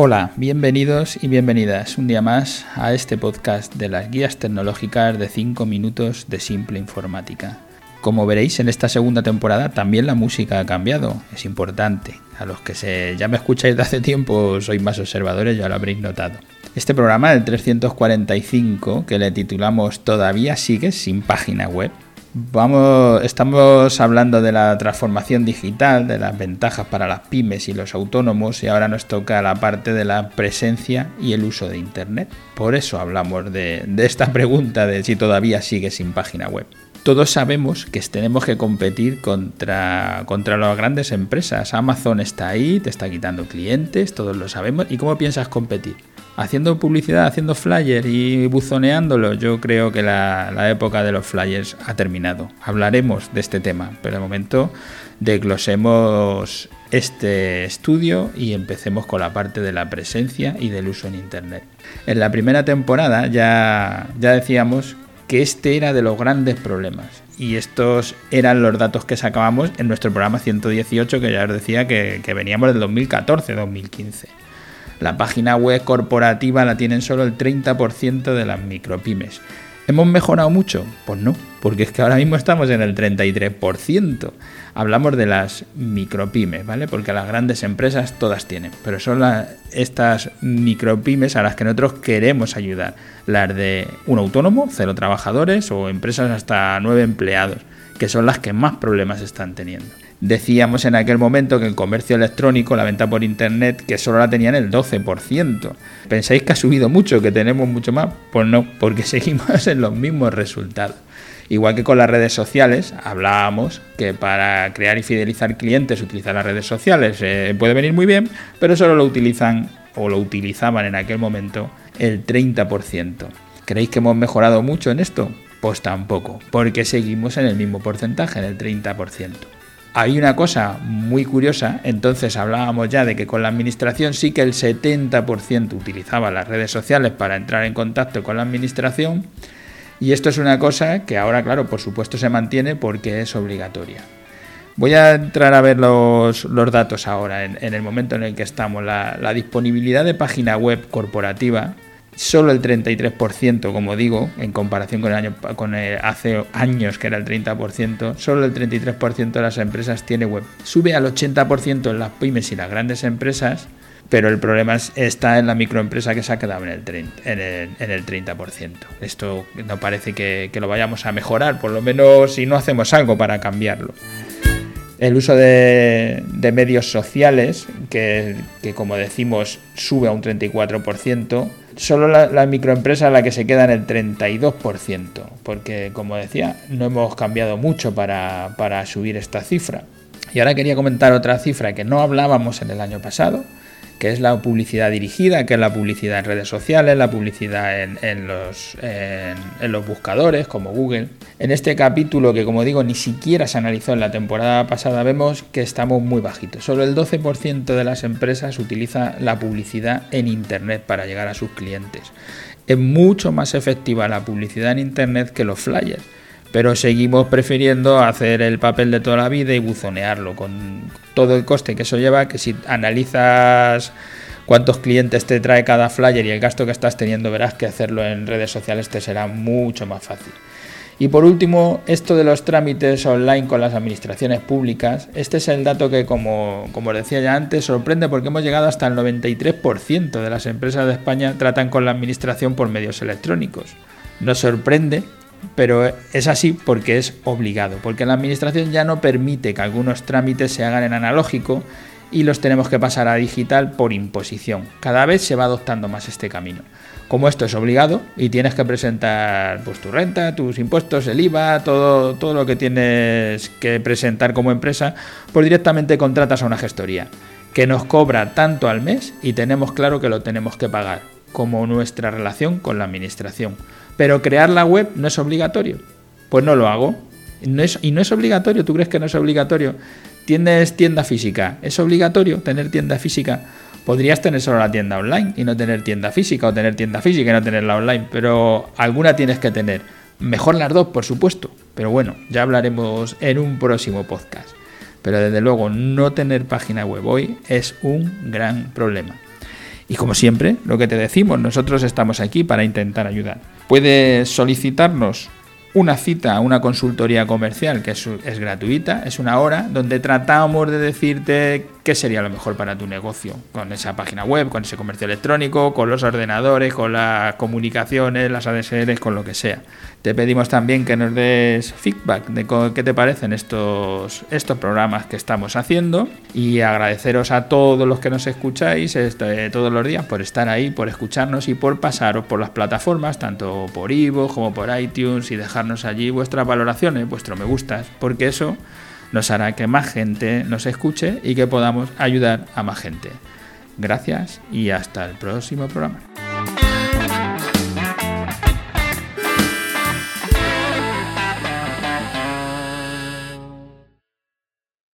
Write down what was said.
Hola, bienvenidos y bienvenidas un día más a este podcast de las guías tecnológicas de 5 minutos de simple informática. Como veréis en esta segunda temporada también la música ha cambiado, es importante. A los que ya me escucháis de hace tiempo sois más observadores, ya lo habréis notado. Este programa, el 345, que le titulamos Todavía sigue sin página web, Vamos, estamos hablando de la transformación digital, de las ventajas para las pymes y los autónomos y ahora nos toca la parte de la presencia y el uso de Internet. Por eso hablamos de, esta pregunta de si todavía sigue sin página web. Todos sabemos que tenemos que competir contra, contra las grandes empresas. Amazon está ahí, te está quitando clientes, todos lo sabemos. ¿Y cómo piensas competir? Haciendo publicidad, haciendo flyers y buzoneándolo, yo creo que la, época de los flyers ha terminado. Hablaremos de este tema, pero de momento desglosemos este estudio y empecemos con la parte de la presencia y del uso en Internet. En la primera temporada ya, ya decíamos que este era de los grandes problemas. Y estos eran los datos que sacábamos en nuestro programa 118, que ya os decía que, que veníamos del 2014-2015. La página web corporativa la tienen solo el 30% de las micropymes. ¿Hemos mejorado mucho? Pues no, porque es que ahora mismo estamos en el 33%. Hablamos de las micropymes, ¿vale? Porque las grandes empresas todas tienen, pero son estas micropymes a las que nosotros queremos ayudar. Las de un autónomo, cero trabajadores o empresas hasta nueve empleados, que son las que más problemas están teniendo. Decíamos en aquel momento que el comercio electrónico, la venta por internet, que solo la tenían el 12%. ¿Pensáis que ha subido mucho, que tenemos mucho más? Pues no, porque seguimos en los mismos resultados. Igual que con las redes sociales, hablábamos que para crear y fidelizar clientes utilizar las redes sociales eh, puede venir muy bien, pero solo lo utilizan o lo utilizaban en aquel momento el 30%. ¿Creéis que hemos mejorado mucho en esto? Pues tampoco, porque seguimos en el mismo porcentaje, en el 30%. Hay una cosa muy curiosa, entonces hablábamos ya de que con la administración sí que el 70% utilizaba las redes sociales para entrar en contacto con la administración y esto es una cosa que ahora, claro, por supuesto se mantiene porque es obligatoria. Voy a entrar a ver los, datos ahora, en, el momento en el que estamos. la disponibilidad de página web corporativa solo el 33%, como digo, en comparación con, el año, con hace años que era el 30%, solo el 33% de las empresas tiene web. Sube al 80% en las pymes y las grandes empresas, pero el problema está en la microempresa que se ha quedado en el, 30, en el, 30%. Esto no parece que, lo vayamos a mejorar, por lo menos si no hacemos algo para cambiarlo. El uso de, medios sociales, que como decimos sube a un 34%, solo la, microempresa la que se queda en el 32%, porque como decía, no hemos cambiado mucho para, para subir esta cifra. Y ahora quería comentar otra cifra que no hablábamos en el año pasado, que es la publicidad dirigida, que es la publicidad en redes sociales, la publicidad en, los, en, los, buscadores como Google. En este capítulo, que como digo, ni siquiera se analizó en la temporada pasada, vemos que estamos muy bajitos. Solo el 12% de las empresas utiliza la publicidad en Internet para llegar a sus clientes. Es mucho más efectiva la publicidad en Internet que los flyers pero seguimos prefiriendo hacer el papel de toda la vida y buzonearlo con todo el coste que eso lleva, que si analizas cuántos clientes te trae cada flyer y el gasto que estás teniendo, verás que hacerlo en redes sociales te será mucho más fácil. Y por último, esto de los trámites online con las administraciones públicas, este es el dato que, como, como decía ya antes, sorprende porque hemos llegado hasta el 93% de las empresas de España tratan con la administración por medios electrónicos. Nos sorprende pero es así porque es obligado, porque la administración ya no permite que algunos trámites se hagan en analógico y los tenemos que pasar a digital por imposición. Cada vez se va adoptando más este camino. Como esto es obligado y tienes que presentar pues, tu renta, tus impuestos, el IVA, todo, todo lo que tienes que presentar como empresa, pues directamente contratas a una gestoría que nos cobra tanto al mes y tenemos claro que lo tenemos que pagar, como nuestra relación con la administración. Pero crear la web no es obligatorio. Pues no lo hago. No es, y no es obligatorio, ¿tú crees que no es obligatorio? Tienes tienda física, ¿es obligatorio tener tienda física? Podrías tener solo la tienda online y no tener tienda física, o tener tienda física y no tenerla online, pero alguna tienes que tener. Mejor las dos, por supuesto, pero bueno, ya hablaremos en un próximo podcast. Pero desde luego, no tener página web hoy es un gran problema. Y como siempre, lo que te decimos, nosotros estamos aquí para intentar ayudar. Puedes solicitarnos una cita, una consultoría comercial que es, gratuita, es una hora donde tratamos de decirte qué sería lo mejor para tu negocio, con esa página web, con ese comercio electrónico, con los ordenadores, con las comunicaciones, las ADSLs, con lo que sea. Te pedimos también que nos des feedback de qué te parecen estos, estos programas que estamos haciendo y agradeceros a todos los que nos escucháis este, todos los días por estar ahí, por escucharnos y por pasaros por las plataformas, tanto por Ivo como por iTunes y allí vuestras valoraciones, vuestro me gustas, porque eso nos hará que más gente nos escuche y que podamos ayudar a más gente. Gracias y hasta el próximo programa.